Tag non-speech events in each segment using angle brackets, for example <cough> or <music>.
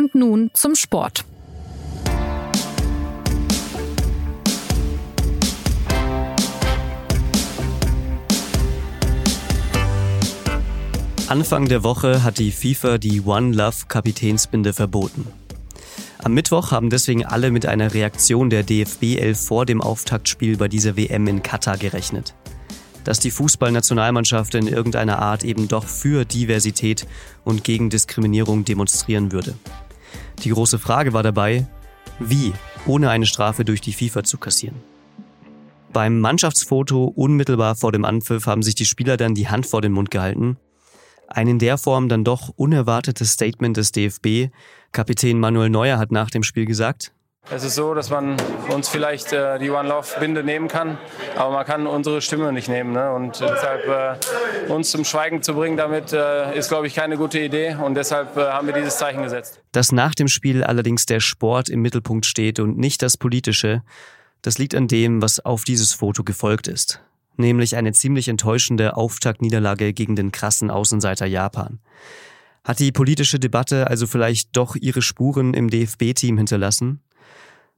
Und nun zum Sport. Anfang der Woche hat die FIFA die One Love Kapitänsbinde verboten. Am Mittwoch haben deswegen alle mit einer Reaktion der DFB 11 vor dem Auftaktspiel bei dieser WM in Katar gerechnet. Dass die Fußballnationalmannschaft in irgendeiner Art eben doch für Diversität und gegen Diskriminierung demonstrieren würde. Die große Frage war dabei, wie, ohne eine Strafe durch die FIFA zu kassieren. Beim Mannschaftsfoto unmittelbar vor dem Anpfiff haben sich die Spieler dann die Hand vor den Mund gehalten ein in der Form dann doch unerwartetes Statement des DFB. Kapitän Manuel Neuer hat nach dem Spiel gesagt, es ist so, dass man uns vielleicht äh, die One Love Binde nehmen kann, aber man kann unsere Stimme nicht nehmen. Ne? Und deshalb äh, uns zum Schweigen zu bringen, damit äh, ist, glaube ich, keine gute Idee. Und deshalb äh, haben wir dieses Zeichen gesetzt. Dass nach dem Spiel allerdings der Sport im Mittelpunkt steht und nicht das Politische, das liegt an dem, was auf dieses Foto gefolgt ist nämlich eine ziemlich enttäuschende Auftaktniederlage gegen den krassen Außenseiter Japan. Hat die politische Debatte also vielleicht doch ihre Spuren im DFB-Team hinterlassen?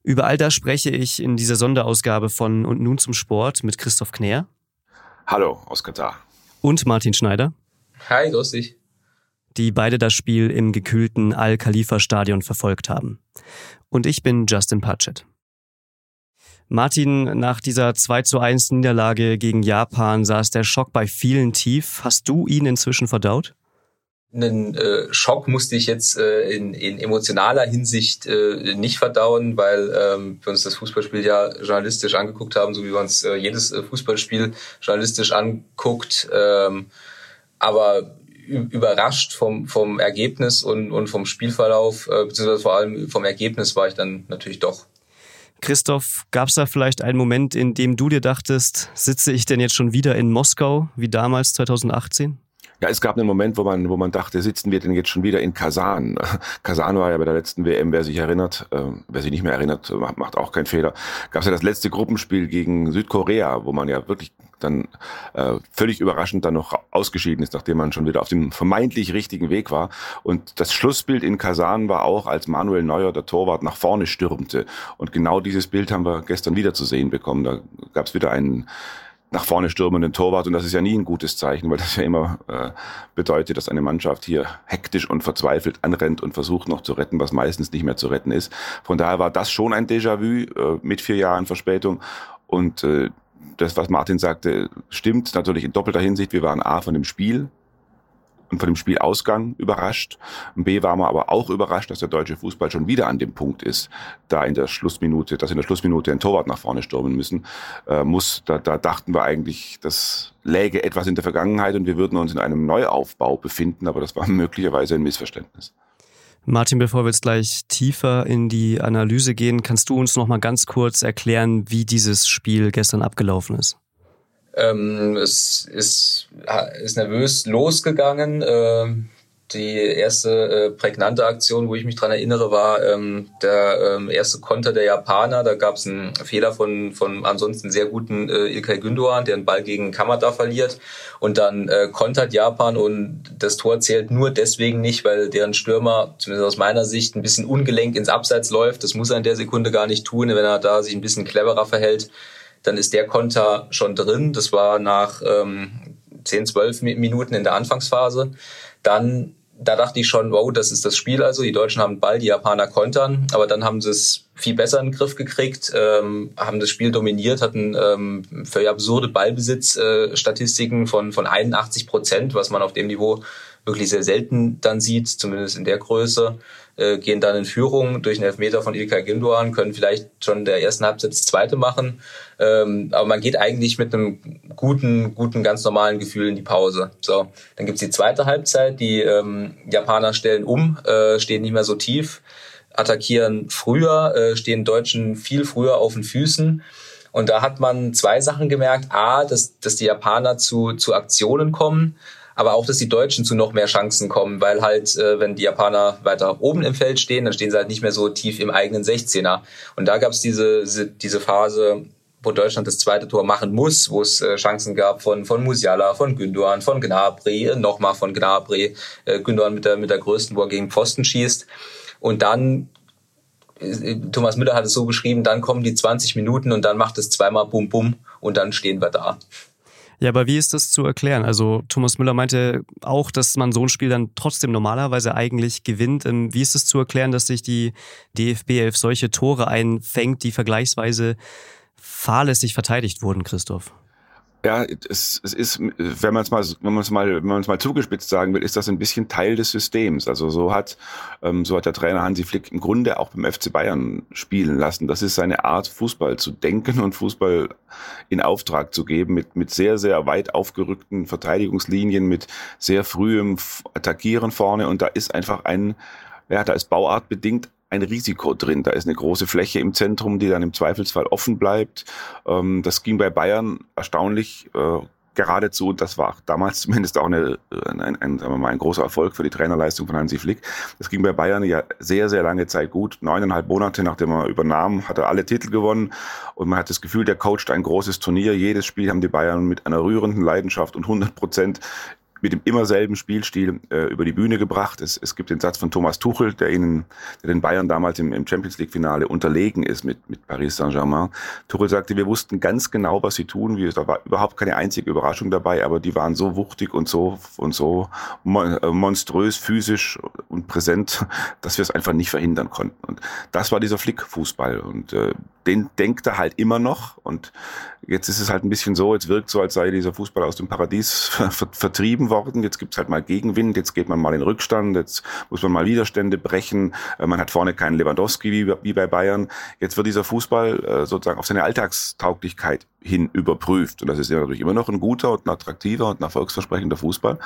Über all das spreche ich in dieser Sonderausgabe von Und nun zum Sport mit Christoph Knär. Hallo aus Katar. Und Martin Schneider. Hi, grüß dich. Die beide das Spiel im gekühlten Al-Khalifa-Stadion verfolgt haben. Und ich bin Justin Patchett. Martin, nach dieser 2 zu 1 Niederlage gegen Japan saß der Schock bei vielen tief. Hast du ihn inzwischen verdaut? Einen äh, Schock musste ich jetzt äh, in, in emotionaler Hinsicht äh, nicht verdauen, weil ähm, wir uns das Fußballspiel ja journalistisch angeguckt haben, so wie wir uns äh, jedes äh, Fußballspiel journalistisch anguckt. Ähm, aber überrascht vom, vom Ergebnis und, und vom Spielverlauf, äh, beziehungsweise vor allem vom Ergebnis war ich dann natürlich doch. Christoph, gab es da vielleicht einen Moment, in dem du dir dachtest, sitze ich denn jetzt schon wieder in Moskau wie damals 2018? Ja, es gab einen Moment, wo man, wo man dachte, sitzen wir denn jetzt schon wieder in Kasan? <laughs> Kasan war ja bei der letzten WM, wer sich erinnert, äh, wer sich nicht mehr erinnert, macht, auch keinen Fehler. Gab es ja das letzte Gruppenspiel gegen Südkorea, wo man ja wirklich dann äh, völlig überraschend dann noch ausgeschieden ist, nachdem man schon wieder auf dem vermeintlich richtigen Weg war. Und das Schlussbild in Kasan war auch, als Manuel Neuer, der Torwart, nach vorne stürmte. Und genau dieses Bild haben wir gestern wieder zu sehen bekommen. Da gab es wieder einen nach vorne stürmenden Torwart und das ist ja nie ein gutes Zeichen, weil das ja immer äh, bedeutet, dass eine Mannschaft hier hektisch und verzweifelt anrennt und versucht noch zu retten, was meistens nicht mehr zu retten ist. Von daher war das schon ein Déjà-vu äh, mit vier Jahren Verspätung und äh, das, was Martin sagte, stimmt natürlich in doppelter Hinsicht. Wir waren A von dem Spiel von dem Spielausgang überrascht. B war man aber auch überrascht, dass der deutsche Fußball schon wieder an dem Punkt ist, da in der Schlussminute, dass in der Schlussminute ein Torwart nach vorne stürmen müssen äh, muss. Da, da dachten wir eigentlich, das läge etwas in der Vergangenheit und wir würden uns in einem Neuaufbau befinden, aber das war <laughs> möglicherweise ein Missverständnis. Martin, bevor wir jetzt gleich tiefer in die Analyse gehen, kannst du uns noch mal ganz kurz erklären, wie dieses Spiel gestern abgelaufen ist? Ähm, es ist, ist nervös losgegangen. Ähm, die erste äh, prägnante Aktion, wo ich mich dran erinnere, war ähm, der ähm, erste Konter der Japaner. Da gab es einen Fehler von, von ansonsten sehr guten äh, Ilkay Gündoğan, der einen Ball gegen Kamada verliert. Und dann äh, kontert Japan und das Tor zählt nur deswegen nicht, weil deren Stürmer, zumindest aus meiner Sicht, ein bisschen ungelenk ins Abseits läuft. Das muss er in der Sekunde gar nicht tun, wenn er da sich ein bisschen cleverer verhält dann ist der Konter schon drin. Das war nach ähm, 10, 12 Minuten in der Anfangsphase. Dann, da dachte ich schon, wow, das ist das Spiel also. Die Deutschen haben Ball, die Japaner kontern, aber dann haben sie es viel besser in den Griff gekriegt, ähm, haben das Spiel dominiert, hatten ähm, völlig absurde Ballbesitzstatistiken äh, von, von 81 Prozent, was man auf dem Niveau wirklich sehr selten dann sieht, zumindest in der Größe äh, gehen dann in Führung durch einen Elfmeter von Ilkay Gündoğan, können vielleicht schon der ersten Halbzeit das zweite machen. Ähm, aber man geht eigentlich mit einem guten, guten, ganz normalen Gefühl in die Pause. So, dann gibt's die zweite Halbzeit. Die ähm, Japaner stellen um, äh, stehen nicht mehr so tief, attackieren früher, äh, stehen Deutschen viel früher auf den Füßen. Und da hat man zwei Sachen gemerkt. A, dass, dass die Japaner zu, zu Aktionen kommen aber auch, dass die Deutschen zu noch mehr Chancen kommen, weil halt, äh, wenn die Japaner weiter oben im Feld stehen, dann stehen sie halt nicht mehr so tief im eigenen 16er. Und da gab es diese, diese Phase, wo Deutschland das zweite Tor machen muss, wo es äh, Chancen gab von von Musiala, von Gündoğan, von Gnabry, äh, nochmal von Gnabry, äh, Gündoğan mit der mit der größten, wo er gegen Pfosten schießt. Und dann Thomas Müller hat es so beschrieben, dann kommen die 20 Minuten und dann macht es zweimal Bum Bum und dann stehen wir da. Ja, aber wie ist das zu erklären? Also Thomas Müller meinte auch, dass man so ein Spiel dann trotzdem normalerweise eigentlich gewinnt. Ähm, wie ist es zu erklären, dass sich die DFB 11 solche Tore einfängt, die vergleichsweise fahrlässig verteidigt wurden, Christoph? Ja, es, es ist, wenn man es mal, wenn man es mal, wenn man es mal zugespitzt sagen will, ist das ein bisschen Teil des Systems. Also so hat, ähm, so hat der Trainer Hansi Flick im Grunde auch beim FC Bayern spielen lassen. Das ist seine Art, Fußball zu denken und Fußball in Auftrag zu geben mit mit sehr sehr weit aufgerückten Verteidigungslinien, mit sehr frühem Attackieren vorne und da ist einfach ein, ja, da ist bauartbedingt ein Risiko drin. Da ist eine große Fläche im Zentrum, die dann im Zweifelsfall offen bleibt. Ähm, das ging bei Bayern erstaunlich äh, geradezu, das war damals <laughs> zumindest auch eine, ein, ein, ein, sagen wir mal, ein großer Erfolg für die Trainerleistung von Hansi Flick. Das ging bei Bayern ja sehr, sehr lange Zeit gut. Neuneinhalb Monate nachdem er übernahm, hat er alle Titel gewonnen und man hat das Gefühl, der coacht ein großes Turnier. Jedes Spiel haben die Bayern mit einer rührenden Leidenschaft und 100 Prozent mit dem immer selben Spielstil äh, über die Bühne gebracht. Es, es gibt den Satz von Thomas Tuchel, der ihnen, der den Bayern damals im, im Champions League Finale unterlegen ist mit, mit Paris Saint-Germain. Tuchel sagte, wir wussten ganz genau, was sie tun. Wir, da war überhaupt keine einzige Überraschung dabei, aber die waren so wuchtig und so, und so äh, monströs, physisch und präsent, dass wir es einfach nicht verhindern konnten. Und das war dieser Flick-Fußball. Und äh, den denkt er halt immer noch. Und jetzt ist es halt ein bisschen so, jetzt wirkt so, als sei dieser Fußball aus dem Paradies vertrieben worden. Jetzt gibt's halt mal Gegenwind, jetzt geht man mal in Rückstand, jetzt muss man mal Widerstände brechen. Äh, man hat vorne keinen Lewandowski wie, bei Bayern. Jetzt wird dieser Fußball äh, sozusagen auf seine Alltagstauglichkeit hin überprüft. Und das ist ja natürlich immer noch ein guter und ein attraktiver und ein erfolgsversprechender Fußball.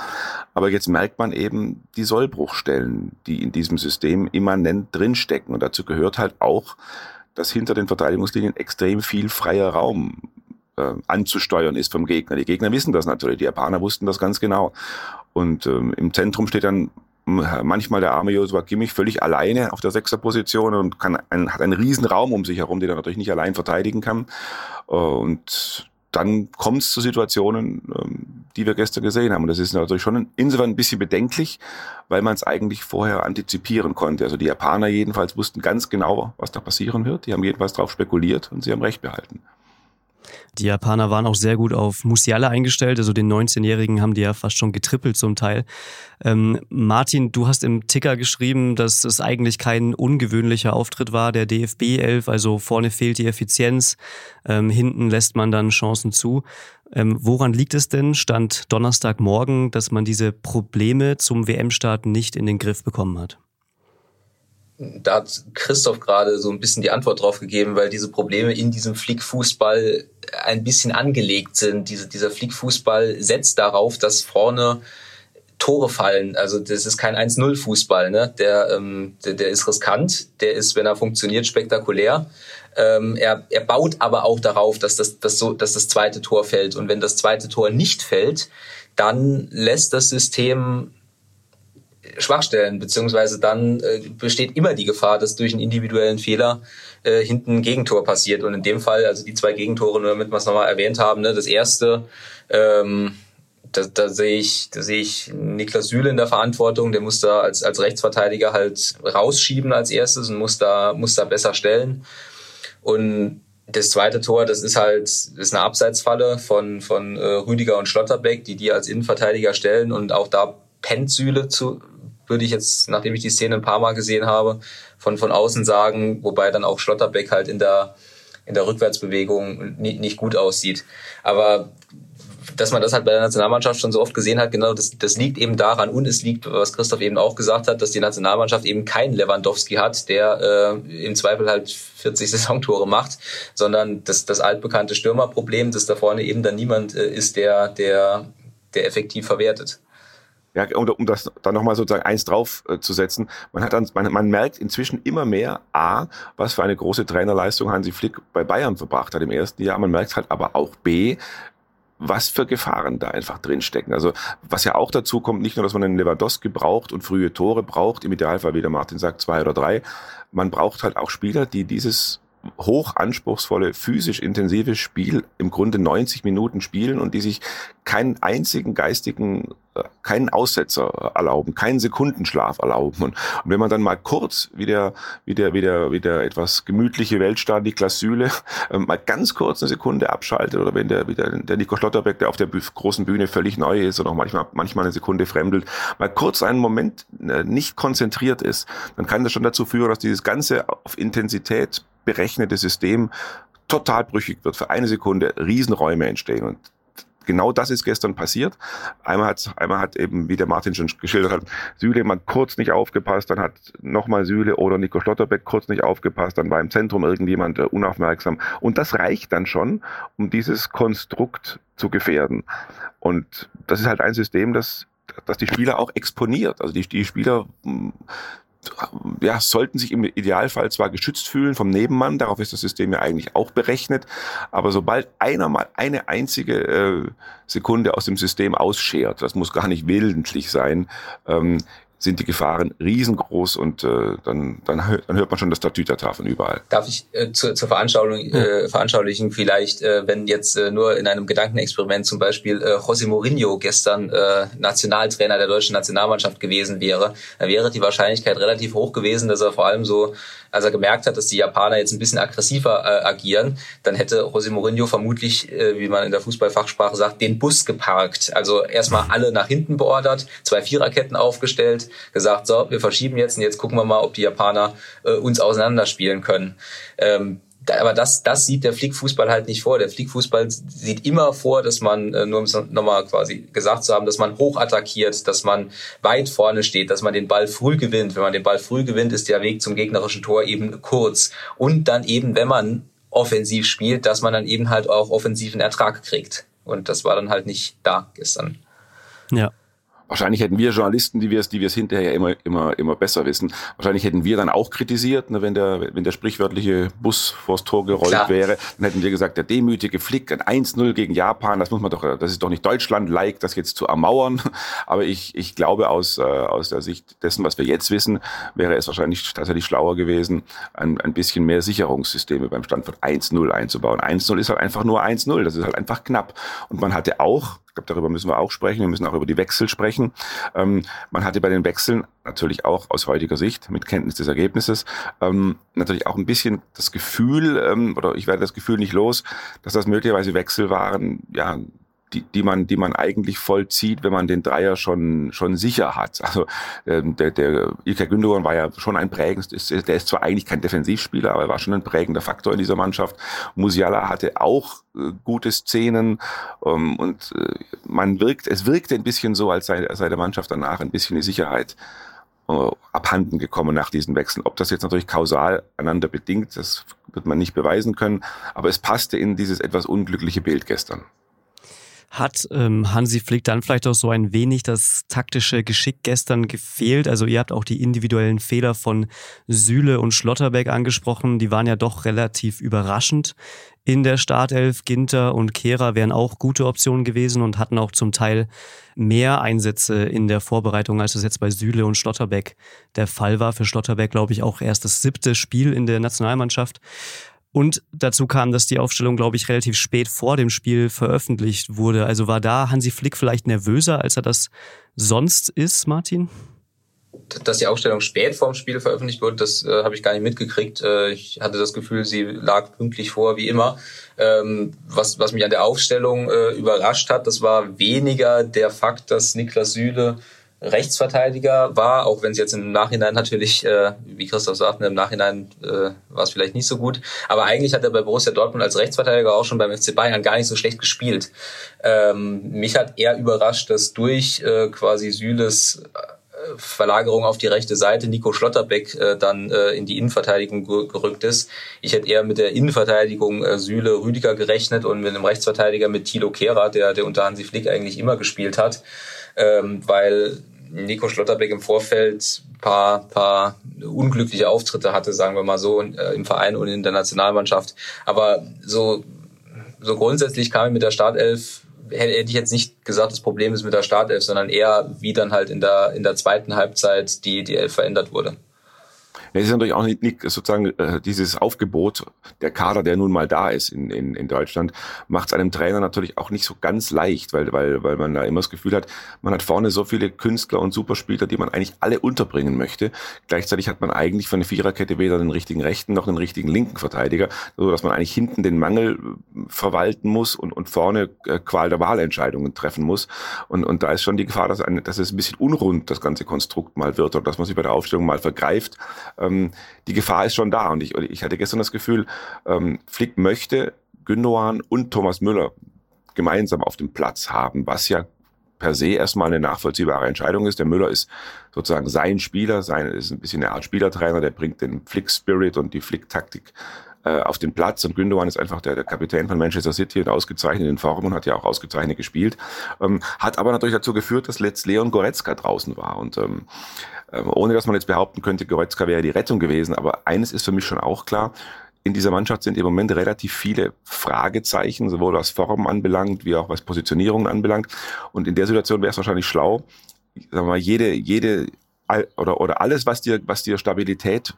Aber jetzt merkt man eben die Sollbruchstellen, die in diesem System immanent drinstecken. Und dazu gehört halt auch, dass hinter den Verteidigungslinien extrem viel freier Raum äh, anzusteuern ist vom Gegner. Die Gegner wissen das natürlich, die Japaner wussten das ganz genau. Und ähm, im Zentrum steht dann manchmal der arme Joshua Kimmich völlig alleine auf der Sechserposition und kann ein, hat einen riesen Raum um sich herum, den er natürlich nicht allein verteidigen kann. Und dann kommt es zu Situationen, ähm, die wir gestern gesehen haben. Und das ist natürlich schon insofern ein bisschen bedenklich, weil man es eigentlich vorher antizipieren konnte. Also die Japaner jedenfalls wussten ganz genau, was da passieren wird. Die haben jedenfalls darauf spekuliert und sie haben recht behalten. Die Japaner waren auch sehr gut auf Musiala eingestellt, also den 19-Jährigen haben die ja fast schon getrippelt zum Teil. Ähm, Martin, du hast im Ticker geschrieben, dass es eigentlich kein ungewöhnlicher Auftritt war, der DFB 11, also vorne fehlt die Effizienz, ähm, hinten lässt man dann Chancen zu. Ähm, woran liegt es denn, stand Donnerstagmorgen, dass man diese Probleme zum WM-Start nicht in den Griff bekommen hat? da hat Christoph gerade so ein bisschen die Antwort drauf gegeben, weil diese Probleme in diesem Flickfußball ein bisschen angelegt sind. Diese, dieser Flickfußball setzt darauf, dass vorne Tore fallen. Also das ist kein 1-0-Fußball. Ne? Der, ähm, der, der ist riskant, der ist, wenn er funktioniert, spektakulär. Ähm, er, er baut aber auch darauf, dass das, dass, so, dass das zweite Tor fällt. Und wenn das zweite Tor nicht fällt, dann lässt das System Schwachstellen, beziehungsweise dann äh, besteht immer die Gefahr, dass durch einen individuellen Fehler äh, hinten ein Gegentor passiert. Und in dem Fall, also die zwei Gegentore, nur damit wir es nochmal erwähnt haben, ne, das erste, ähm, da, da sehe ich, da sehe ich Niklas Süle in der Verantwortung, der muss da als, als Rechtsverteidiger halt rausschieben als erstes und muss da, muss da besser stellen. Und das zweite Tor, das ist halt ist eine Abseitsfalle von, von äh, Rüdiger und Schlotterbeck, die die als Innenverteidiger stellen und auch da pennt Süle zu, würde ich jetzt, nachdem ich die Szene ein paar Mal gesehen habe, von, von außen sagen, wobei dann auch Schlotterbeck halt in der, in der Rückwärtsbewegung nicht, nicht gut aussieht. Aber dass man das halt bei der Nationalmannschaft schon so oft gesehen hat, genau, das, das liegt eben daran und es liegt, was Christoph eben auch gesagt hat, dass die Nationalmannschaft eben keinen Lewandowski hat, der äh, im Zweifel halt 40 <laughs> Saisontore macht, sondern das, das altbekannte Stürmerproblem, dass da vorne eben dann niemand äh, ist, der, der, der effektiv verwertet. Ja, um, um das dann nochmal sozusagen eins drauf äh, zu setzen, man hat dann, man, man merkt inzwischen immer mehr, A, was für eine große Trainerleistung Hansi Flick bei Bayern verbracht hat im ersten Jahr. Man merkt halt aber auch B, was für Gefahren da einfach drinstecken. Also was ja auch dazu kommt, nicht nur, dass man einen Lewandowski braucht und frühe Tore braucht, im Idealfall, wie der Martin sagt, zwei oder drei, man braucht halt auch Spieler, die dieses hoch anspruchsvolle, physisch intensive Spiel im Grunde 90 Minuten spielen und die sich keinen einzigen geistigen, äh, keinen Aussetzer erlauben, keinen Sekundenschlaf erlauben. Und, und wenn man dann mal kurz, wie der, wie der, wie der, wie der etwas gemütliche Weltstaat Niklas Süle, äh, mal ganz kurz eine Sekunde abschaltet oder wenn der, wie der, der Nico Schlotterbeck, der auf der großen Bühne völlig neu ist und auch manchmal, manchmal eine Sekunde fremdelt, mal kurz einen Moment äh, nicht konzentriert ist, dann kann das schon dazu führen, dass dieses ganze auf Intensität berechnete System total brüchig wird. Für eine Sekunde Riesenräume entstehen. Und genau das ist gestern passiert. Einmal hat, einmal hat eben, wie der Martin schon geschildert hat, Süle mal kurz nicht aufgepasst, dann hat nochmal Süle oder Nico Schlotterbeck kurz nicht aufgepasst, dann war im Zentrum irgendjemand äh, unaufmerksam. Und das reicht dann schon, um dieses Konstrukt zu gefährden. Und das ist halt ein System, das dass die Spieler auch exponiert. Also die, die Spieler ja, sollten sich im Idealfall zwar geschützt fühlen vom Nebenmann, darauf ist das System ja eigentlich auch berechnet, aber sobald einer mal eine einzige äh, Sekunde aus dem System ausschert, das muss gar nicht willentlich sein, ähm, sind die Gefahren riesengroß und äh, dann, dann, dann hört man schon das Tatütata von überall. Darf ich äh, zu, zur Veranschaulichung, äh, veranschaulichen vielleicht, äh, wenn jetzt äh, nur in einem Gedankenexperiment zum Beispiel äh, José Mourinho gestern äh, Nationaltrainer der deutschen Nationalmannschaft gewesen wäre, dann wäre die Wahrscheinlichkeit relativ hoch gewesen, dass er vor allem so als er gemerkt hat, dass die Japaner jetzt ein bisschen aggressiver äh, agieren, dann hätte José Mourinho vermutlich, äh, wie man in der Fußballfachsprache sagt, den Bus geparkt. Also erstmal alle nach hinten beordert, zwei Viererketten aufgestellt, gesagt, so, wir verschieben jetzt und jetzt gucken wir mal, ob die Japaner äh, uns auseinanderspielen können. Ähm, aber das, das sieht der Flickfußball halt nicht vor. Der Flickfußball sieht immer vor, dass man, äh, nur um es nochmal quasi gesagt zu haben, dass man hoch attackiert, dass man weit vorne steht, dass man den Ball früh gewinnt. Wenn man den Ball früh gewinnt, ist der Weg zum gegnerischen Tor eben kurz. Und dann eben, wenn man offensiv spielt, dass man dann eben halt auch offensiven Ertrag kriegt. Und das war dann halt nicht da gestern. Ja. Wahrscheinlich hätten wir Journalisten, die wir es, die wir es hinterher immer, immer, immer besser wissen. Wahrscheinlich hätten wir dann auch kritisiert, ne, wenn der, wenn der sprichwörtliche Bus vors Tor gerollt Klar. wäre. Dann hätten wir gesagt, der demütige Flick, ein 1-0 gegen Japan, das muss man doch, das ist doch nicht Deutschland-like, das jetzt zu ermauern. <laughs> Aber ich, ich glaube, aus, äh, aus der Sicht dessen, was wir jetzt wissen, wäre es wahrscheinlich tatsächlich schlauer gewesen, ein, ein bisschen mehr Sicherungssysteme beim Stand von 1-0 einzubauen. 1-0 ist halt einfach nur 1-0. Das ist halt einfach knapp. Und man hatte auch, glaube, darüber müssen wir auch sprechen. Wir müssen auch über die Wechsel sprechen. Ähm, man hatte bei den Wechseln natürlich auch aus heutiger Sicht mit Kenntnis des Ergebnisses ähm, natürlich auch ein bisschen das Gefühl ähm, oder ich werde das Gefühl nicht los, dass das möglicherweise Wechsel waren, ja die, die man, die man eigentlich vollzieht, wenn man den Dreier schon, schon sicher hat. Also ähm, der, der Ilkay Gündogan war ja schon ein prägendes, der ist zwar eigentlich kein Defensivspieler, aber er war schon ein prägender Faktor in dieser Mannschaft. Musiala hatte auch äh, gute Szenen ähm, und äh, man wirkt, es wirkte ein bisschen so, als sei, sei der Mannschaft danach ein bisschen die Sicherheit äh, abhanden gekommen nach diesen Wechseln. Ob das jetzt natürlich kausal einander bedingt, das wird man nicht beweisen können, aber es passte in dieses etwas unglückliche Bild gestern. Hat ähm, Hansi Flick dann vielleicht auch so ein wenig das taktische Geschick gestern gefehlt? Also ihr habt auch die individuellen Fehler von Süle und Schlotterbeck angesprochen. Die waren ja doch relativ überraschend in der Startelf. Ginter und Kehrer wären auch gute Optionen gewesen und hatten auch zum Teil mehr Einsätze in der Vorbereitung, als es jetzt bei Süle und Schlotterbeck der Fall war. Für Schlotterbeck, glaube ich, auch erst das siebte Spiel in der Nationalmannschaft. Und dazu kam, dass die Aufstellung, glaube ich, relativ spät vor dem Spiel veröffentlicht wurde. Also war da Hansi Flick vielleicht nervöser, als er das sonst ist, Martin? Dass die Aufstellung spät vorm Spiel veröffentlicht wurde, das äh, habe ich gar nicht mitgekriegt. Äh, ich hatte das Gefühl, sie lag pünktlich vor, wie immer. Ähm, was, was mich an der Aufstellung äh, überrascht hat, das war weniger der Fakt, dass Niklas Süle Rechtsverteidiger war, auch wenn es jetzt im Nachhinein natürlich, äh, wie Christoph sagt, im Nachhinein äh, war es vielleicht nicht so gut. Aber eigentlich hat er bei Borussia Dortmund als Rechtsverteidiger auch schon beim FC Bayern gar nicht so schlecht gespielt. Ähm, mich hat eher überrascht, dass durch äh, quasi Süles äh, Verlagerung auf die rechte Seite Nico Schlotterbeck äh, dann äh, in die Innenverteidigung gerückt ist. Ich hätte eher mit der Innenverteidigung äh, Süle Rüdiger gerechnet und mit einem Rechtsverteidiger mit Thilo Kehrer, der, der unter Hansi Flick eigentlich immer gespielt hat ähm, weil Nico Schlotterbeck im Vorfeld paar, paar unglückliche Auftritte hatte, sagen wir mal so, äh, im Verein und in der Nationalmannschaft. Aber so, so grundsätzlich kam ich mit der Startelf hätte ich jetzt nicht gesagt, das Problem ist mit der Startelf, sondern eher, wie dann halt in der, in der zweiten Halbzeit die, die Elf verändert wurde. Es ist natürlich auch nicht, nicht sozusagen äh, dieses Aufgebot, der Kader, der nun mal da ist in, in, in Deutschland, macht es einem Trainer natürlich auch nicht so ganz leicht, weil, weil, weil man da immer das Gefühl hat, man hat vorne so viele Künstler und Superspieler, die man eigentlich alle unterbringen möchte. Gleichzeitig hat man eigentlich von der Viererkette weder den richtigen rechten noch den richtigen linken Verteidiger, so dass man eigentlich hinten den Mangel äh, verwalten muss und, und vorne äh, Qual der Wahlentscheidungen treffen muss. Und, und da ist schon die Gefahr, dass, eine, dass es ein bisschen unrund das ganze Konstrukt mal wird oder dass man sich bei der Aufstellung mal vergreift ähm, die Gefahr ist schon da. Und ich, ich hatte gestern das Gefühl, ähm, Flick möchte Gündogan und Thomas Müller gemeinsam auf dem Platz haben, was ja per se erstmal eine nachvollziehbare Entscheidung ist. Der Müller ist sozusagen sein Spieler, sein ist ein bisschen eine Art Spielertrainer, der bringt den Flick-Spirit und die Flick-Taktik äh, auf den Platz und Gündogan ist einfach der, der Kapitän von Manchester City und ausgezeichnet in Form und hat ja auch ausgezeichnet gespielt. Ähm, hat aber natürlich dazu geführt, dass letzt Leon Goretzka draußen war und ähm, ähm, ohne dass man jetzt behaupten könnte, Goretzka wäre die Rettung gewesen. Aber eines ist für mich schon auch klar. In dieser Mannschaft sind im Moment relativ viele Fragezeichen, sowohl was Form anbelangt, wie auch was Positionierungen anbelangt. Und in der Situation wäre es wahrscheinlich schlau, sagen wir mal, jede, jede oder, oder alles, was dir, was dir Stabilität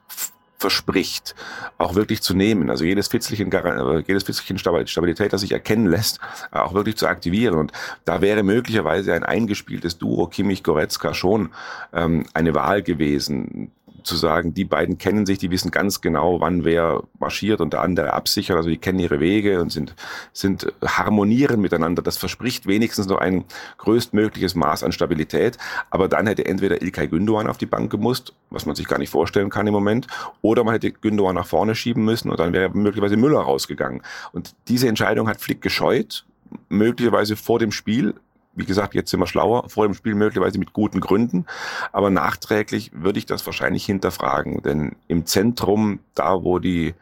verspricht, auch wirklich zu nehmen. Also jedes Fitzelchen, äh, jedes Fitzelchen Stabilität, das sich erkennen lässt, auch wirklich zu aktivieren. Und da wäre möglicherweise ein eingespieltes Duo Kimmich-Goretzka schon ähm, eine Wahl gewesen, zu sagen, die beiden kennen sich, die wissen ganz genau, wann wer marschiert und der andere absichert, also die kennen ihre Wege und sind, sind harmonieren miteinander. Das verspricht wenigstens noch ein größtmögliches Maß an Stabilität. Aber dann hätte entweder Ilkay Gündogan auf die Bank gemusst, was man sich gar nicht vorstellen kann im Moment, oder man hätte Gündogan nach vorne schieben müssen und dann wäre möglicherweise Müller rausgegangen. Und diese Entscheidung hat Flick gescheut, möglicherweise vor dem Spiel, wie gesagt, jetzt sind wir schlauer, vor dem Spiel möglicherweise mit guten Gründen, aber nachträglich würde ich das wahrscheinlich hinterfragen, denn im Zentrum, da wo die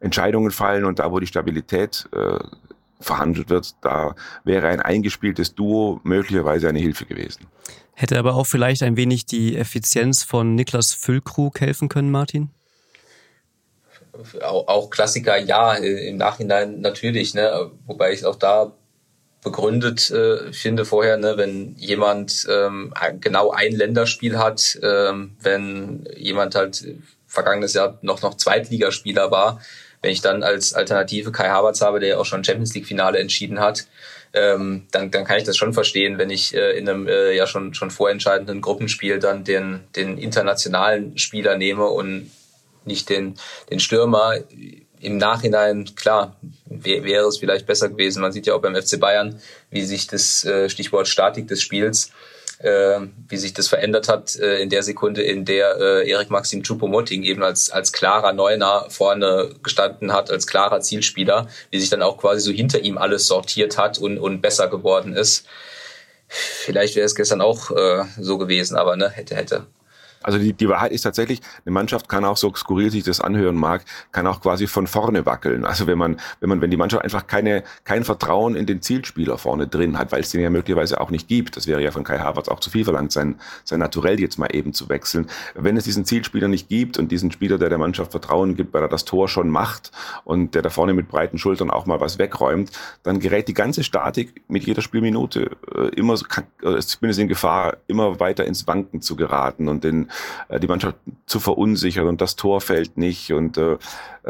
Entscheidungen fallen und da wo die Stabilität äh, verhandelt wird, da wäre ein eingespieltes Duo möglicherweise eine Hilfe gewesen. Hätte aber auch vielleicht ein wenig die Effizienz von Niklas Füllkrug helfen können, Martin? Auch Klassiker, ja, im Nachhinein natürlich, ne? wobei ich auch da begründet äh, finde vorher, ne, wenn jemand ähm, genau ein Länderspiel hat, ähm, wenn jemand halt vergangenes Jahr noch noch Zweitligaspieler war, wenn ich dann als Alternative Kai Havertz habe, der ja auch schon Champions League Finale entschieden hat, ähm, dann, dann kann ich das schon verstehen, wenn ich äh, in einem äh, ja schon schon vorentscheidenden Gruppenspiel dann den den internationalen Spieler nehme und nicht den den Stürmer im Nachhinein, klar, wäre es vielleicht besser gewesen. Man sieht ja auch beim FC Bayern, wie sich das äh, Stichwort Statik des Spiels, äh, wie sich das verändert hat äh, in der Sekunde, in der Erik Maxim Choupo-Moting eben als, als klarer Neuner vorne gestanden hat, als klarer Zielspieler, wie sich dann auch quasi so hinter ihm alles sortiert hat und, und besser geworden ist. Vielleicht wäre es gestern auch so gewesen, aber ne, hätte, hätte. Also die, die Wahrheit ist tatsächlich, eine Mannschaft kann auch so skurril sich das anhören mag, kann auch quasi von vorne wackeln. Also wenn man, wenn man, wenn die Mannschaft einfach keine, kein Vertrauen in den Zielspieler vorne drin hat, weil es den ja möglicherweise auch nicht gibt. Das wäre ja von Kai Havertz auch zu viel verlangt, sein, sein Naturell jetzt mal eben zu wechseln. Wenn es diesen Zielspieler nicht gibt und diesen Spieler, der der Mannschaft Vertrauen gibt, weil er das Tor schon macht und der da vorne mit breiten Schultern auch mal was wegräumt, dann gerät die ganze Statik mit jeder Spielminute äh, immer, äh, zumindest in Gefahr, immer weiter ins Wanken zu geraten und den, äh, die Mannschaft zu verunsichern und das Tor fällt nicht und äh,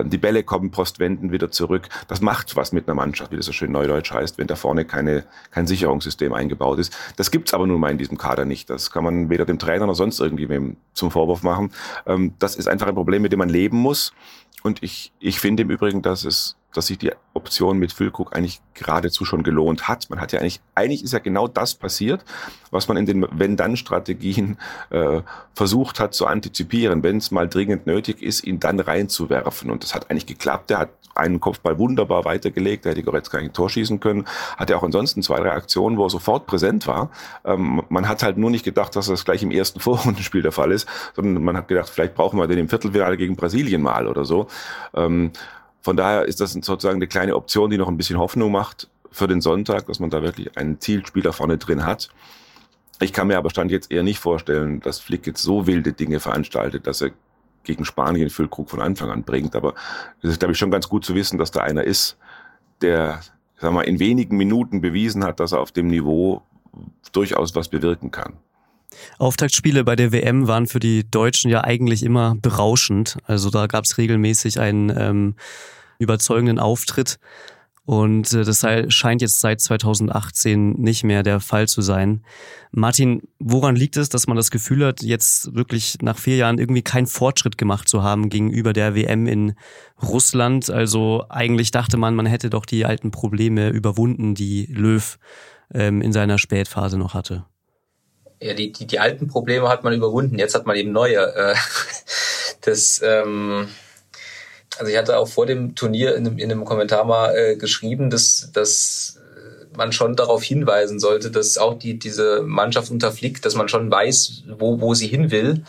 die Bälle kommen postwenden wieder zurück. Das macht was mit einer Mannschaft, wie das so schön neudeutsch heißt, wenn da vorne keine, kein Sicherungssystem eingebaut ist. Das gibt's aber nun mal in diesem Kader nicht. Das kann man weder dem Trainer noch sonst irgendwie zum Vorwurf machen. Ähm, das ist einfach ein Problem, mit dem man leben muss. Und ich, ich finde im Übrigen, dass es dass sich die Option mit Füllkrug eigentlich geradezu schon gelohnt hat. Man hat ja eigentlich, eigentlich ist ja genau das passiert, was man in den Wenn-Dann-Strategien äh, versucht hat zu antizipieren, wenn es mal dringend nötig ist, ihn dann reinzuwerfen. Und das hat eigentlich geklappt. Er hat einen Kopfball wunderbar weitergelegt, der hätte Goretzka ein Tor schießen können. Hatte auch ansonsten zwei, drei Aktionen, wo er sofort präsent war. Ähm, man hat halt nur nicht gedacht, dass das gleich im ersten <laughs> Vorrundenspiel der Fall ist, sondern man hat gedacht, vielleicht brauchen wir den im Viertelfinale gegen Brasilien mal oder so. Ähm, von daher ist das sozusagen eine kleine Option, die noch ein bisschen Hoffnung macht für den Sonntag, dass man da wirklich einen Zielspieler vorne drin hat. Ich kann mir aber Stand jetzt eher nicht vorstellen, dass Flick jetzt so wilde Dinge veranstaltet, dass er gegen Spanien Füllkrug von Anfang an bringt. Aber es ist, glaube ich, schon ganz gut zu wissen, dass da einer ist, der, sag mal, in wenigen Minuten bewiesen hat, dass er auf dem Niveau durchaus was bewirken kann. Auftaktspiele bei der WM waren für die Deutschen ja eigentlich immer berauschend. Also da gab es regelmäßig einen ähm, überzeugenden Auftritt. Und äh, das scheint jetzt seit 2018 nicht mehr der Fall zu sein. Martin, woran liegt es, dass man das Gefühl hat, jetzt wirklich nach vier Jahren irgendwie keinen Fortschritt gemacht zu haben gegenüber der WM in Russland? Also eigentlich dachte man, man hätte doch die alten Probleme überwunden, die Löw ähm, in seiner Spätphase noch hatte. Ja, die, die, die alten Probleme hat man überwunden, jetzt hat man eben neue. Äh, <laughs> das ähm also ich hatte auch vor dem Turnier in einem, in einem Kommentar mal äh, geschrieben, dass, dass man schon darauf hinweisen sollte, dass auch die, diese Mannschaft unter Flick, dass man schon weiß, wo, wo sie hin will,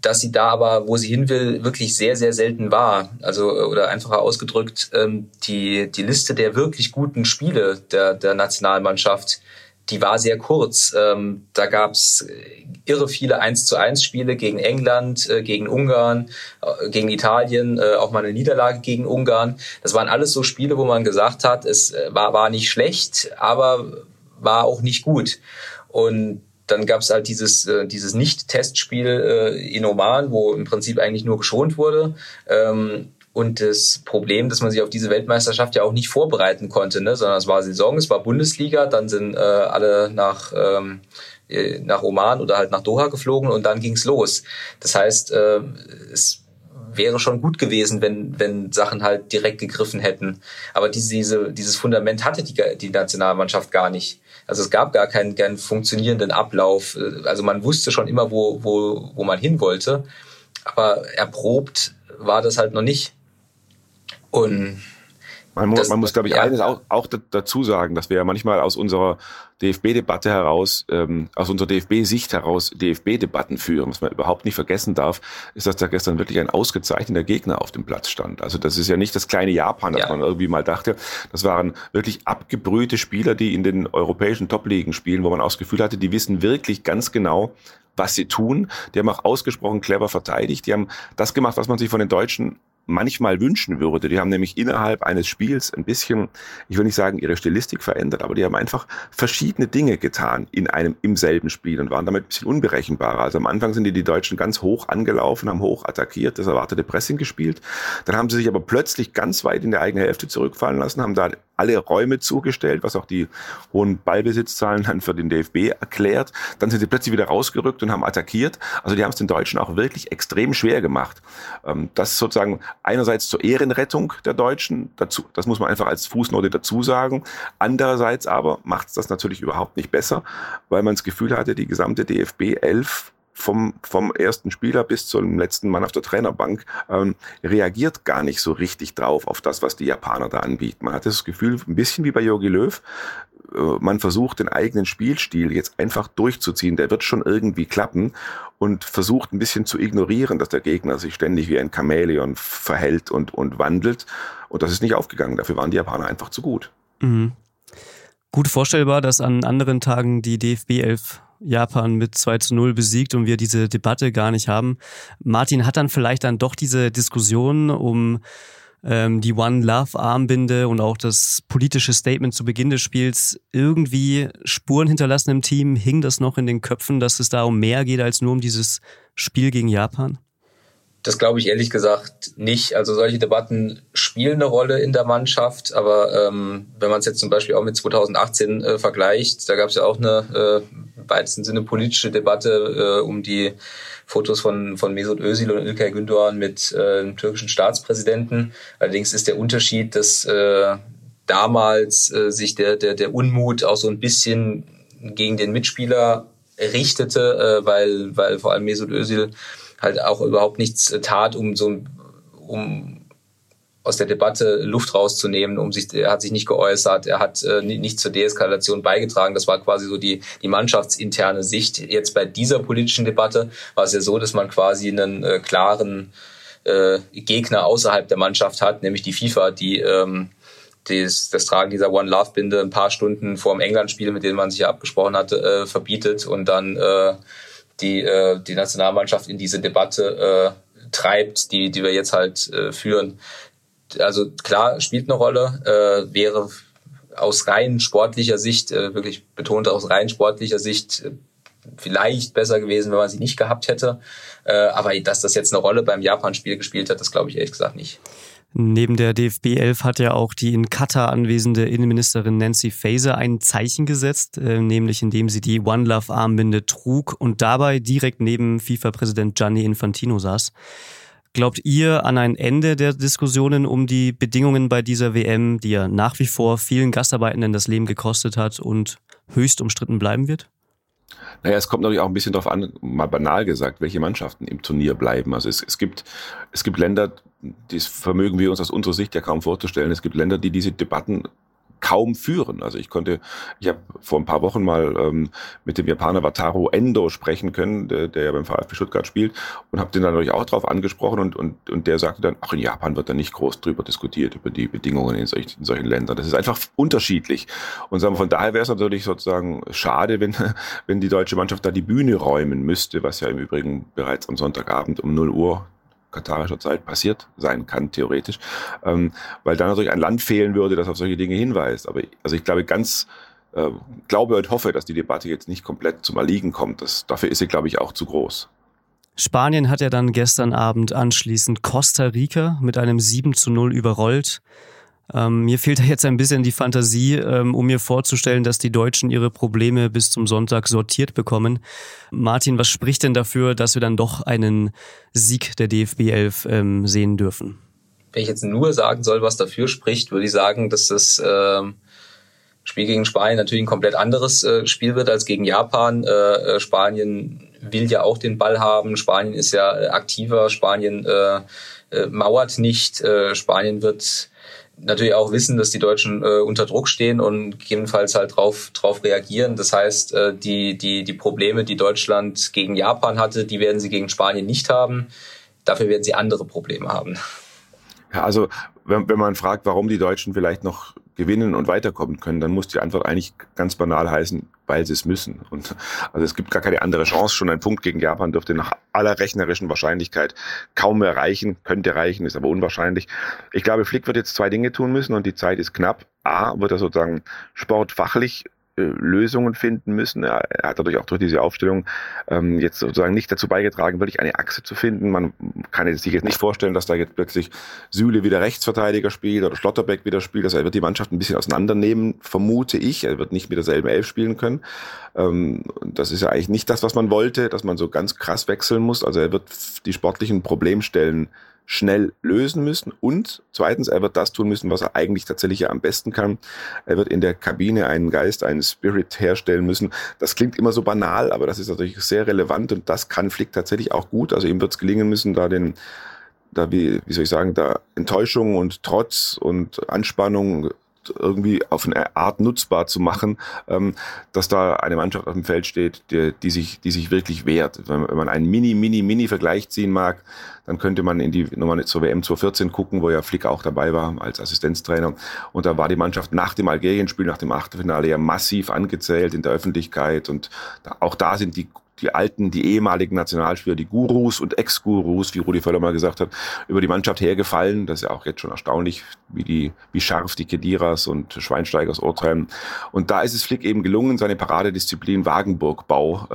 dass sie da aber, wo sie hin will, wirklich sehr, sehr selten war. Also, oder einfacher ausgedrückt, ähm, die, die Liste der wirklich guten Spiele der, der Nationalmannschaft, die war sehr kurz. Ähm, da gab's irre viele 1 zu 1 Spiele gegen England, äh, gegen Ungarn, äh, gegen Italien, äh, auch mal eine Niederlage gegen Ungarn. Das waren alles so Spiele, wo man gesagt hat, es äh, war, war nicht schlecht, aber war auch nicht gut. Und dann gab's halt dieses, äh, dieses Nicht-Testspiel äh, in Oman, wo im Prinzip eigentlich nur geschont wurde. Ähm, und das Problem, dass man sich auf diese Weltmeisterschaft ja auch nicht vorbereiten konnte, ne? sondern es war Saison, es war Bundesliga, dann sind äh, alle nach, ähm, äh, nach Oman oder halt nach Doha geflogen und dann ging's los. Das heißt, äh, es wäre schon gut gewesen, wenn, wenn Sachen halt direkt gegriffen hätten. Aber diese, diese, dieses Fundament hatte die, die Nationalmannschaft gar nicht. Also es gab gar keinen, keinen funktionierenden Ablauf. Also man wusste schon immer, wo, wo, wo man hin wollte. Aber erprobt war das halt noch nicht. Und man, das, man muss, glaube ich, ja. eines auch, auch, dazu sagen, dass wir ja manchmal aus unserer DFB-Debatte heraus, ähm, aus unserer DFB-Sicht heraus DFB-Debatten führen. Was man überhaupt nicht vergessen darf, ist, dass da gestern wirklich ein ausgezeichneter Gegner auf dem Platz stand. Also das ist ja nicht das kleine Japan, das ja. man irgendwie mal dachte. Das waren wirklich abgebrühte Spieler, die in den europäischen Top-Ligen spielen, wo man auch das Gefühl hatte, die wissen wirklich ganz genau, was sie tun. Die haben auch ausgesprochen clever verteidigt. Die haben das gemacht, was man sich von den Deutschen manchmal wünschen würde. Die haben nämlich innerhalb eines Spiels ein bisschen, ich will nicht sagen, ihre Stilistik verändert, aber die haben einfach verschiedene Dinge getan in einem, im selben Spiel und waren damit ein bisschen unberechenbarer. Also am Anfang sind die, die Deutschen ganz hoch angelaufen, haben hoch attackiert, das erwartete Pressing gespielt. Dann haben sie sich aber plötzlich ganz weit in der eigene Hälfte zurückfallen lassen, haben da alle Räume zugestellt, was auch die hohen Ballbesitzzahlen dann für den DFB erklärt. Dann sind sie plötzlich wieder rausgerückt und haben attackiert. Also die haben es den Deutschen auch wirklich extrem schwer gemacht. Ähm, das ist sozusagen einerseits zur Ehrenrettung der Deutschen, dazu, das muss man einfach als Fußnote dazu sagen. Andererseits aber macht es das natürlich überhaupt nicht besser, weil man das Gefühl hatte, die gesamte DFB 11 vom, vom ersten Spieler bis zum letzten Mann auf der Trainerbank ähm, reagiert gar nicht so richtig drauf auf das, was die Japaner da anbieten. Man hat das Gefühl, ein bisschen wie bei Jogi Löw, äh, man versucht den eigenen Spielstil jetzt einfach durchzuziehen. Der wird schon irgendwie klappen und versucht ein bisschen zu ignorieren, dass der Gegner sich ständig wie ein Chamäleon verhält und, und wandelt. Und das ist nicht aufgegangen. Dafür waren die Japaner einfach zu gut. Mhm. Gut vorstellbar, dass an anderen Tagen die DFB 11 Japan mit 2 zu 0 besiegt und wir diese Debatte gar nicht haben. Martin hat dann vielleicht dann doch diese Diskussion um ähm, die One Love Armbinde und auch das politische Statement zu Beginn des Spiels irgendwie Spuren hinterlassen im Team? Hing das noch in den Köpfen, dass es da um mehr geht als nur um dieses Spiel gegen Japan? Das glaube ich ehrlich gesagt nicht. Also solche Debatten spielen eine Rolle in der Mannschaft, aber ähm, wenn man es jetzt zum Beispiel auch mit 2018 äh, vergleicht, da gab es ja auch eine äh, weitesten Sinne politische Debatte äh, um die Fotos von, von Mesut Özil und Ilkay Gündoğan mit äh, dem türkischen Staatspräsidenten. Allerdings ist der Unterschied, dass äh, damals äh, sich der, der, der Unmut auch so ein bisschen gegen den Mitspieler richtete, äh, weil, weil vor allem Mesut Özil halt auch überhaupt nichts äh, tat, um so um aus der Debatte Luft rauszunehmen, um sich, er hat sich nicht geäußert, er hat äh, nicht zur Deeskalation beigetragen. Das war quasi so die, die mannschaftsinterne Sicht. Jetzt bei dieser politischen Debatte war es ja so, dass man quasi einen äh, klaren äh, Gegner außerhalb der Mannschaft hat, nämlich die FIFA, die ähm, das, das Tragen dieser One Love Binde ein paar Stunden vor dem England-Spiel, mit dem man sich ja abgesprochen hatte, äh, verbietet und dann äh, die, äh, die Nationalmannschaft in diese Debatte äh, treibt, die, die wir jetzt halt äh, führen. Also klar, spielt eine Rolle, äh, wäre aus rein sportlicher Sicht, äh, wirklich betont aus rein sportlicher Sicht, äh, vielleicht besser gewesen, wenn man sie nicht gehabt hätte. Äh, aber dass das jetzt eine Rolle beim Japan-Spiel gespielt hat, das glaube ich ehrlich gesagt nicht. Neben der DFB 11 hat ja auch die in Katar anwesende Innenministerin Nancy Faeser ein Zeichen gesetzt, äh, nämlich indem sie die One Love Armbinde trug und dabei direkt neben FIFA-Präsident Gianni Infantino saß. Glaubt ihr an ein Ende der Diskussionen um die Bedingungen bei dieser WM, die ja nach wie vor vielen Gastarbeitenden das Leben gekostet hat und höchst umstritten bleiben wird? Naja, es kommt natürlich auch ein bisschen darauf an, mal banal gesagt, welche Mannschaften im Turnier bleiben. Also es, es, gibt, es gibt Länder, das vermögen wir uns aus unserer Sicht ja kaum vorzustellen. Es gibt Länder, die diese Debatten kaum führen. Also ich konnte, ich habe vor ein paar Wochen mal ähm, mit dem Japaner Wataru Endo sprechen können, der, der ja beim VfB Stuttgart spielt und habe den dann natürlich auch darauf angesprochen und, und, und der sagte dann, ach in Japan wird da nicht groß drüber diskutiert, über die Bedingungen in, solch, in solchen Ländern. Das ist einfach unterschiedlich. Und sagen wir, von daher wäre es natürlich sozusagen schade, wenn, <laughs> wenn die deutsche Mannschaft da die Bühne räumen müsste, was ja im Übrigen bereits am Sonntagabend um 0 Uhr katarischer Zeit passiert sein kann, theoretisch, ähm, weil dann natürlich ein Land fehlen würde, das auf solche Dinge hinweist. Aber also ich glaube ganz, äh, glaube und hoffe, dass die Debatte jetzt nicht komplett zum Erliegen kommt. Das, dafür ist sie, glaube ich, auch zu groß. Spanien hat ja dann gestern Abend anschließend Costa Rica mit einem 7 zu 0 überrollt. Ähm, mir fehlt da jetzt ein bisschen die Fantasie, ähm, um mir vorzustellen, dass die Deutschen ihre Probleme bis zum Sonntag sortiert bekommen. Martin, was spricht denn dafür, dass wir dann doch einen Sieg der DFB 11 ähm, sehen dürfen? Wenn ich jetzt nur sagen soll, was dafür spricht, würde ich sagen, dass das ähm, Spiel gegen Spanien natürlich ein komplett anderes äh, Spiel wird als gegen Japan. Äh, äh Spanien will ja auch den Ball haben. Spanien ist ja aktiver. Spanien äh, äh, mauert nicht. Äh, Spanien wird natürlich auch wissen, dass die Deutschen äh, unter Druck stehen und gegebenenfalls halt drauf, drauf reagieren. Das heißt, äh, die, die, die Probleme, die Deutschland gegen Japan hatte, die werden sie gegen Spanien nicht haben. Dafür werden sie andere Probleme haben. Ja, also wenn, wenn man fragt, warum die Deutschen vielleicht noch gewinnen und weiterkommen können, dann muss die Antwort eigentlich ganz banal heißen, weil sie es müssen. Und also es gibt gar keine andere Chance. Schon ein Punkt gegen Japan dürfte nach aller rechnerischen Wahrscheinlichkeit kaum mehr reichen, könnte reichen, ist aber unwahrscheinlich. Ich glaube, Flick wird jetzt zwei Dinge tun müssen und die Zeit ist knapp. A, wird er sozusagen sportfachlich Lösungen finden müssen. Er, er hat dadurch auch durch diese Aufstellung ähm, jetzt sozusagen nicht dazu beigetragen, wirklich eine Achse zu finden. Man kann sich jetzt nicht vorstellen, dass da jetzt plötzlich Süle wieder Rechtsverteidiger spielt oder Schlotterbeck wieder spielt. Also er wird die Mannschaft ein bisschen auseinandernehmen, vermute ich. Er wird nicht mit derselben Elf spielen können. Ähm, das ist ja eigentlich nicht das, was man wollte, dass man so ganz krass wechseln muss. Also er wird die sportlichen Problemstellen schnell lösen müssen. Und zweitens, er wird das tun müssen, was er eigentlich tatsächlich am besten kann. Er wird in der Kabine einen Geist, einen Spirit herstellen müssen. Das klingt immer so banal, aber das ist natürlich sehr relevant und das kann Flick tatsächlich auch gut. Also ihm wird es gelingen müssen, da den da wie, wie soll ich sagen, da Enttäuschung und Trotz und Anspannung irgendwie auf eine Art nutzbar zu machen, ähm, dass da eine Mannschaft auf dem Feld steht, die, die, sich, die sich wirklich wehrt. Wenn, man einen Mini, Mini, Mini-Vergleich ziehen mag, dann könnte man in die Nummer zur WM 2014 gucken, wo ja Flick auch dabei war als Assistenztrainer. Und da war die Mannschaft nach dem Algerien-Spiel, nach dem Achtelfinale ja massiv angezählt in der Öffentlichkeit. Und da, auch da sind die die alten, die ehemaligen Nationalspieler, die Gurus und Ex-Gurus, wie Rudi Völler mal gesagt hat, über die Mannschaft hergefallen. Das ist ja auch jetzt schon erstaunlich, wie die, wie scharf die Kediras und Schweinsteigers urteilen. Und da ist es Flick eben gelungen, seine Paradedisziplin Wagenburgbau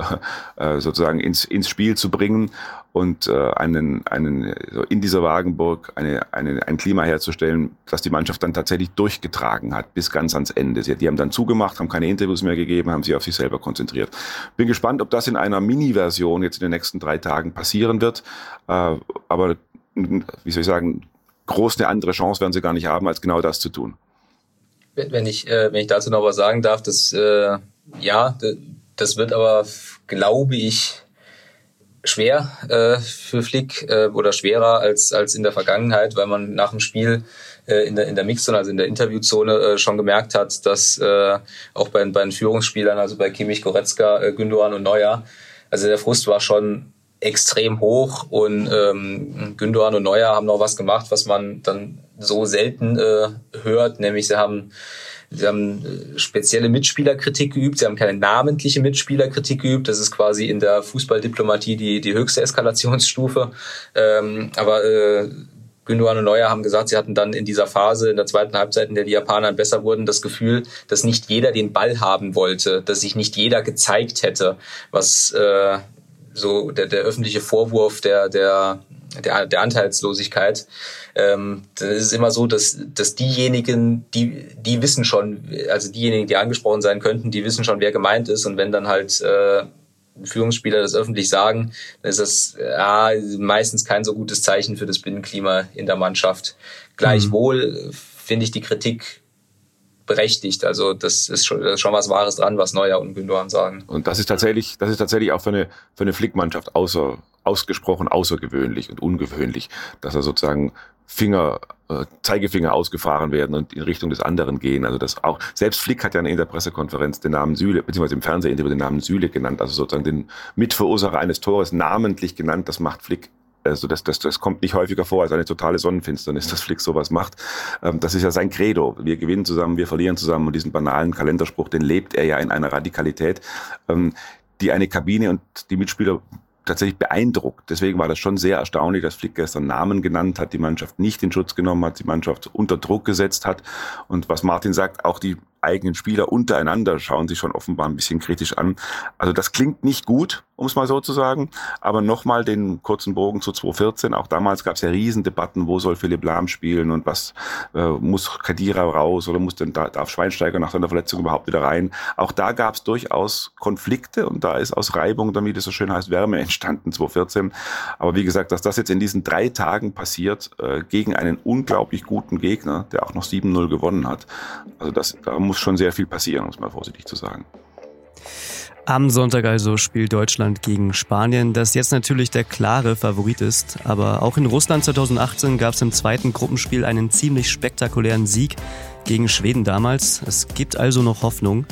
äh, sozusagen ins, ins Spiel zu bringen und äh, einen, einen, so in dieser Wagenburg eine, eine, ein Klima herzustellen, das die Mannschaft dann tatsächlich durchgetragen hat bis ganz ans Ende. Sie, die haben dann zugemacht, haben keine Interviews mehr gegeben, haben sich auf sich selber konzentriert. Bin gespannt, ob das in einer Mini-Version jetzt in den nächsten drei Tagen passieren wird. Äh, aber wie soll ich sagen, groß eine andere Chance werden sie gar nicht haben, als genau das zu tun. Wenn ich, äh, wenn ich dazu noch was sagen darf, das äh, ja, das wird aber, glaube ich, schwer äh, für Flick äh, oder schwerer als als in der Vergangenheit, weil man nach dem Spiel äh, in der in der Mixzone, also in der Interviewzone äh, schon gemerkt hat, dass äh, auch bei, bei den Führungsspielern, also bei Kimmich, Goretzka, äh, Gündogan und Neuer, also der Frust war schon extrem hoch und ähm, Gündogan und Neuer haben noch was gemacht, was man dann so selten äh, hört, nämlich sie haben Sie haben äh, spezielle Mitspielerkritik geübt. Sie haben keine namentliche Mitspielerkritik geübt. Das ist quasi in der Fußballdiplomatie die, die höchste Eskalationsstufe. Ähm, aber äh, Gündogan und Neuer haben gesagt, sie hatten dann in dieser Phase, in der zweiten Halbzeit, in der die Japaner besser wurden, das Gefühl, dass nicht jeder den Ball haben wollte, dass sich nicht jeder gezeigt hätte, was äh, so der, der öffentliche Vorwurf der, der, der, der Anteilslosigkeit. Ähm, das ist immer so, dass, dass diejenigen, die, die wissen schon, also diejenigen, die angesprochen sein könnten, die wissen schon, wer gemeint ist. Und wenn dann halt äh, Führungsspieler das öffentlich sagen, dann ist das ja, meistens kein so gutes Zeichen für das Binnenklima in der Mannschaft. Gleichwohl mhm. finde ich die Kritik berechtigt. Also das ist schon, das ist schon was Wahres dran, was Neuer und Gündogan sagen. Und das ist tatsächlich, das ist tatsächlich auch für eine, für eine Flickmannschaft außer, ausgesprochen außergewöhnlich und ungewöhnlich, dass er sozusagen Finger, äh, Zeigefinger ausgefahren werden und in Richtung des anderen gehen. Also das auch, selbst Flick hat ja in der Pressekonferenz den Namen Süle, beziehungsweise im Fernsehinterview den Namen Süle genannt, also sozusagen den Mitverursacher eines Tores namentlich genannt. Das macht Flick also das, das, das kommt nicht häufiger vor als eine totale Sonnenfinsternis, dass Flick sowas macht. Ähm, das ist ja sein Credo. Wir gewinnen zusammen, wir verlieren zusammen und diesen banalen Kalenderspruch, den lebt er ja in einer Radikalität, ähm, die eine Kabine und die Mitspieler tatsächlich beeindruckt. Deswegen war das schon sehr erstaunlich, dass Flick gestern Namen genannt hat, die Mannschaft nicht in Schutz genommen hat, die Mannschaft unter Druck gesetzt hat. Und was Martin sagt, auch die eigenen Spieler untereinander schauen sich schon offenbar ein bisschen kritisch an. Also das klingt nicht gut, um es mal so zu sagen. Aber nochmal den kurzen Bogen zu 2014. Auch damals gab es ja Riesendebatten, wo soll Philipp Lahm spielen und was äh, muss Kadira raus oder muss denn da, darf Schweinsteiger nach seiner Verletzung überhaupt wieder rein. Auch da gab es durchaus Konflikte und da ist aus Reibung, damit es so schön heißt, Wärme entstanden 2014. Aber wie gesagt, dass das jetzt in diesen drei Tagen passiert äh, gegen einen unglaublich guten Gegner, der auch noch 7-0 gewonnen hat. Also das, da muss muss schon sehr viel passieren, um es mal vorsichtig zu sagen. Am Sonntag also spielt Deutschland gegen Spanien, das jetzt natürlich der klare Favorit ist. Aber auch in Russland 2018 gab es im zweiten Gruppenspiel einen ziemlich spektakulären Sieg gegen Schweden damals. Es gibt also noch Hoffnung.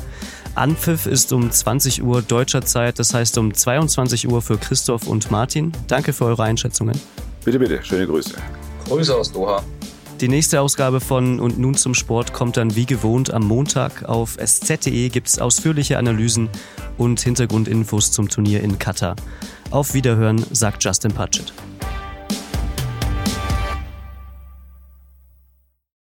Anpfiff ist um 20 Uhr deutscher Zeit, das heißt um 22 Uhr für Christoph und Martin. Danke für eure Einschätzungen. Bitte, bitte, schöne Grüße. Grüße aus Doha. Die nächste Ausgabe von Und nun zum Sport kommt dann wie gewohnt am Montag. Auf sz.de gibt es ausführliche Analysen und Hintergrundinfos zum Turnier in Katar. Auf Wiederhören, sagt Justin Patchett.